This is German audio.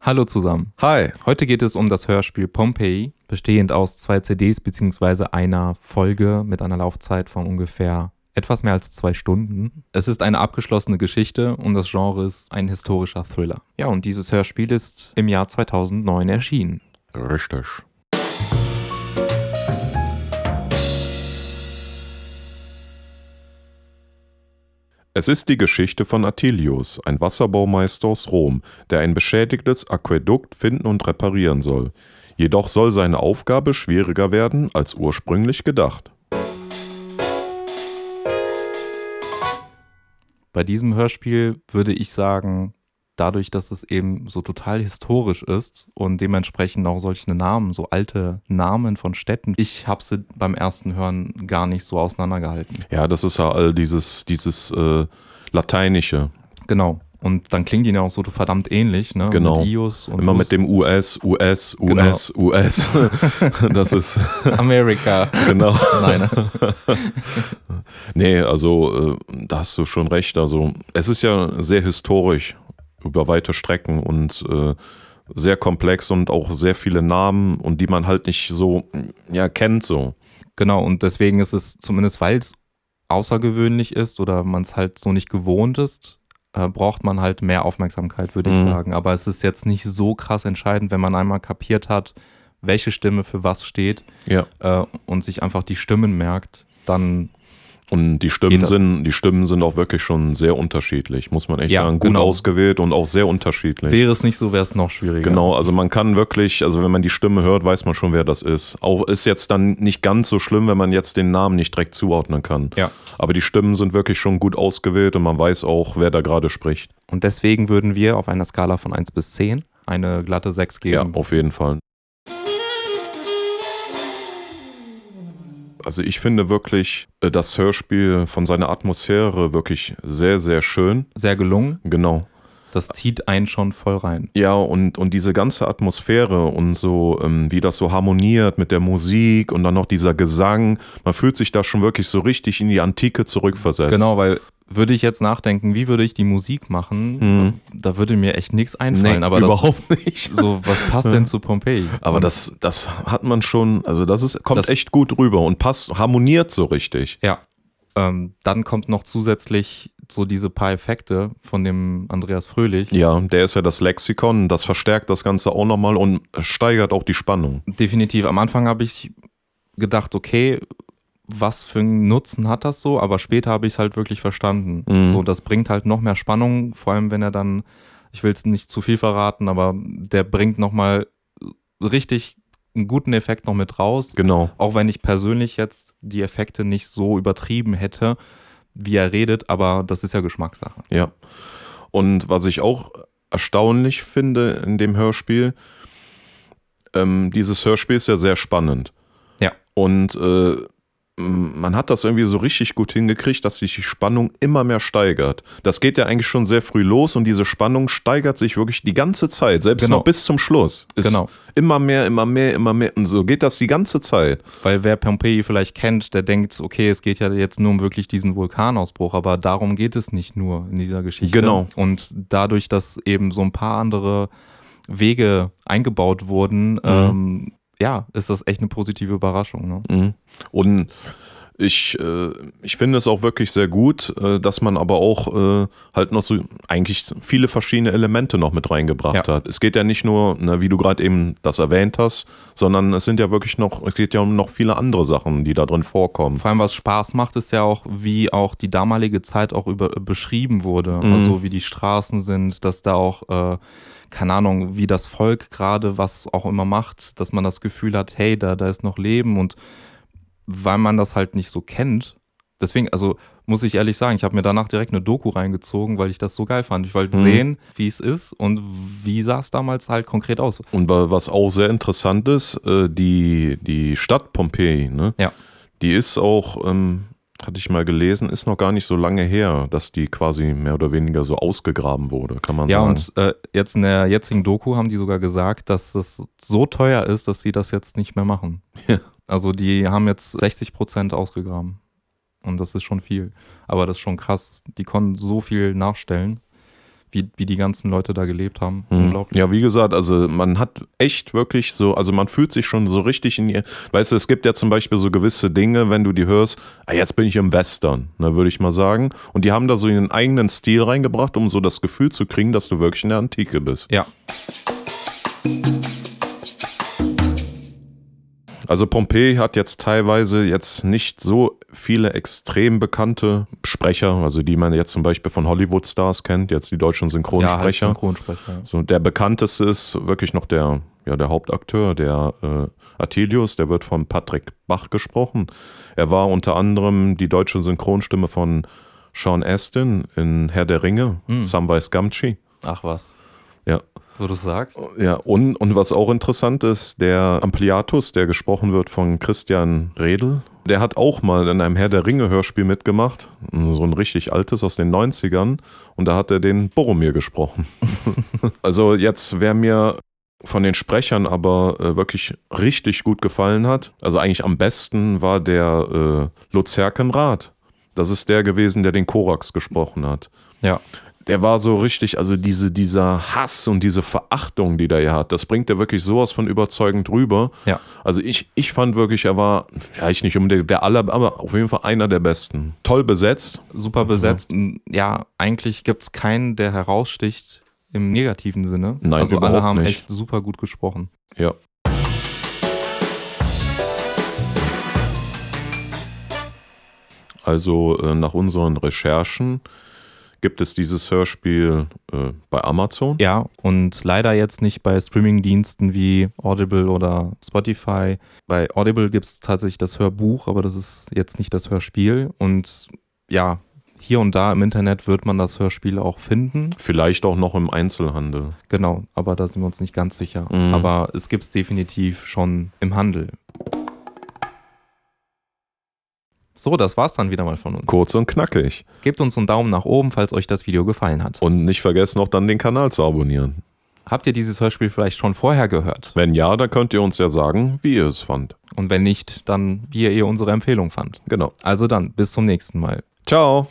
Hallo zusammen. Hi. Heute geht es um das Hörspiel Pompeii, bestehend aus zwei CDs bzw. einer Folge mit einer Laufzeit von ungefähr etwas mehr als zwei Stunden. Es ist eine abgeschlossene Geschichte und das Genre ist ein historischer Thriller. Ja, und dieses Hörspiel ist im Jahr 2009 erschienen. Richtig. Es ist die Geschichte von Attilius, ein Wasserbaumeister aus Rom, der ein beschädigtes Aquädukt finden und reparieren soll. Jedoch soll seine Aufgabe schwieriger werden als ursprünglich gedacht. Bei diesem Hörspiel würde ich sagen, dadurch, dass es eben so total historisch ist und dementsprechend auch solche Namen, so alte Namen von Städten, ich habe sie beim ersten Hören gar nicht so auseinandergehalten. Ja, das ist ja all dieses, dieses äh, Lateinische. Genau. Und dann klingen die ja auch so verdammt ähnlich, ne? Genau. Mit Ius und Immer Us. mit dem US, US, Genau. US, US. das ist, Amerika. genau. Nein. Nee, also äh, da hast du schon recht. Also es ist ja sehr historisch über weite Strecken und äh, sehr komplex und auch sehr viele Namen und die man halt nicht so ja kennt so. Genau, und deswegen ist es, zumindest weil es außergewöhnlich ist oder man es halt so nicht gewohnt ist, äh, braucht man halt mehr Aufmerksamkeit, würde ich Mhm. sagen. Aber es ist jetzt nicht so krass entscheidend, wenn man einmal kapiert hat, welche Stimme für was steht Ja. äh, und sich einfach die Stimmen merkt, dann Und die Stimmen sind, die Stimmen sind auch wirklich schon sehr unterschiedlich, muss man echt Ja, sagen. Gut genau. ausgewählt und auch sehr unterschiedlich. wäre es nicht so, wäre es noch schwieriger. Genau, also man kann wirklich, also wenn man die Stimme hört, weiß man schon, wer das ist. Auch ist jetzt dann nicht ganz so schlimm, wenn man jetzt den Namen nicht direkt zuordnen kann. Ja. Aber die Stimmen sind wirklich schon gut ausgewählt und man weiß auch, wer da gerade spricht. Und deswegen würden wir auf einer Skala von 1 bis 10 eine glatte 6 Ja, geben. auf jeden Fall. Also ich finde wirklich äh, das Hörspiel von seiner Atmosphäre wirklich sehr, sehr schön. Sehr gelungen. Genau. Das zieht einen schon voll rein. Ja, und, und diese ganze Atmosphäre und so, ähm, wie das so harmoniert mit der Musik und dann noch dieser Gesang, man fühlt sich da schon wirklich so richtig in die Antike zurückversetzt. Genau, weil würde ich jetzt nachdenken, wie würde ich die Musik machen, Mhm. da würde mir echt nichts einfallen. Nee, aber das, überhaupt nicht. so, was passt denn zu Pompeii? Aber das, das hat man schon, also das ist, kommt Das- echt gut rüber und passt, harmoniert so richtig. Ja. Ähm, dann kommt noch zusätzlich so diese paar Effekte von dem Andreas Fröhlich. Ja, der ist ja das Lexikon, das verstärkt das Ganze auch nochmal und steigert auch die Spannung. Definitiv. Am Anfang habe ich gedacht, okay, was für einen Nutzen hat das so? Aber später habe ich es halt wirklich verstanden. Mhm. So, das bringt halt noch mehr Spannung, vor allem wenn er dann, ich will es nicht zu viel verraten, aber der bringt nochmal richtig einen guten Effekt noch mit raus. Genau. Auch wenn ich persönlich jetzt die Effekte nicht so übertrieben hätte, wie er redet, aber das ist ja Geschmackssache. Ja. Und was ich auch erstaunlich finde in dem Hörspiel, ähm, dieses Hörspiel ist ja sehr spannend. Ja. Und äh, man hat das irgendwie so richtig gut hingekriegt, dass sich die Spannung immer mehr steigert. Das geht ja eigentlich schon sehr früh los und diese Spannung steigert sich wirklich die ganze Zeit, selbst Genau. noch bis zum Schluss. Ist Genau. Immer mehr, immer mehr, immer mehr. Und so geht das die ganze Zeit. Weil wer Pompeii vielleicht kennt, der denkt, okay, es geht ja jetzt nur um wirklich diesen Vulkanausbruch, aber darum geht es nicht nur in dieser Geschichte. Genau. Und dadurch, dass eben so ein paar andere Wege eingebaut Mhm. wurden, ähm, ja, ist das echt eine positive Überraschung. Ne? Mhm. Und ich, äh, ich finde es auch wirklich sehr gut, äh, dass man aber auch äh, halt noch so eigentlich viele verschiedene Elemente noch mit reingebracht Ja. hat. Es geht ja nicht nur, ne, wie du gerade eben das erwähnt hast, sondern es sind ja wirklich noch, es geht ja um noch viele andere Sachen, die da drin vorkommen. Vor allem, was Spaß macht, ist ja auch, wie auch die damalige Zeit auch über, beschrieben wurde. Mhm. Also wie die Straßen sind, dass da auch, äh, keine Ahnung, wie das Volk gerade was auch immer macht, dass man das Gefühl hat, hey, da, da ist noch Leben und weil man das halt nicht so kennt. Deswegen, also muss ich ehrlich sagen, ich habe mir danach direkt eine Doku reingezogen, weil ich das so geil fand. Ich wollte Mhm. sehen, wie es ist und wie sah es damals halt konkret aus. Und wa- was auch sehr interessant ist, äh, die, die Stadt Pompeji, ne? Ja. die ist auch, ähm, hatte ich mal gelesen, ist noch gar nicht so lange her, dass die quasi mehr oder weniger so ausgegraben wurde, kann man Ja, sagen. und äh, jetzt in der jetzigen Doku haben die sogar gesagt, dass es so teuer ist, dass sie das jetzt nicht mehr machen. Ja. Also die haben jetzt 60 Prozent ausgegraben. Und das ist schon viel. Aber das ist schon krass. Die konnten so viel nachstellen, wie, wie die ganzen Leute da gelebt haben. Mhm. Unglaublich. Ja, wie gesagt, also man hat echt wirklich so, also man fühlt sich schon so richtig in ihr. Weißt du, es gibt ja zum Beispiel so gewisse Dinge, wenn du die hörst, ah, jetzt bin ich im Western, ne, würde ich mal sagen. Und die haben da so ihren eigenen Stil reingebracht, um so das Gefühl zu kriegen, dass du wirklich in der Antike bist. Ja. Also Pompeii hat jetzt teilweise jetzt nicht so viele extrem bekannte Sprecher, also die man jetzt zum Beispiel von Hollywood-Stars kennt, jetzt die deutschen Ja, halt Synchronsprecher. Synchronsprecher. ja. So, der bekannteste ist wirklich noch der, ja, der Hauptakteur, der äh, Attilius, der wird von Patrick Bach gesprochen. Er war unter anderem die deutsche Synchronstimme von Sean Astin in Herr der Ringe, Hm. Samwise Gamgee. Ach was. Ja. Wo du sagst. Ja, und, und was auch interessant ist, der Ampliatus, der gesprochen wird von Christian Redl, der hat auch mal in einem Herr der Ringe Hörspiel mitgemacht, so ein richtig altes aus den 90ern, und da hat er den Boromir gesprochen. also jetzt, wer mir von den Sprechern aber äh, wirklich richtig gut gefallen hat, also eigentlich am besten war der äh, Lutz Herkenrath. Das ist der gewesen, der den Korax gesprochen hat Ja. Der war so richtig, also diese, dieser Hass und diese Verachtung, die der hier hat, das bringt er wirklich sowas von überzeugend rüber. Ja. Also ich, ich fand wirklich, er war vielleicht nicht unbedingt der aller, aber auf jeden Fall einer der besten. Toll besetzt. Super besetzt. Ja, eigentlich gibt es keinen, der heraussticht im negativen Sinne. Nein, also alle haben nicht. echt super gut gesprochen. Ja. Also äh, nach unseren Recherchen gibt es dieses Hörspiel äh, bei Amazon. Ja, und leider jetzt nicht bei Streamingdiensten wie Audible oder Spotify. Bei Audible gibt es tatsächlich das Hörbuch, aber das ist jetzt nicht das Hörspiel. Und ja, hier und da im Internet wird man das Hörspiel auch finden. Vielleicht auch noch im Einzelhandel. Genau, aber da sind wir uns nicht ganz sicher. Mhm. Aber es gibt es definitiv schon im Handel. So, das war's dann wieder mal von uns. Kurz und knackig. Gebt uns einen Daumen nach oben, falls euch das Video gefallen hat. Und nicht vergessen, auch dann den Kanal zu abonnieren. Habt ihr dieses Hörspiel vielleicht schon vorher gehört? Wenn ja, dann könnt ihr uns ja sagen, wie ihr es fand. Und wenn nicht, dann wie ihr unsere Empfehlung fand. Genau. Also dann, bis zum nächsten Mal. Ciao.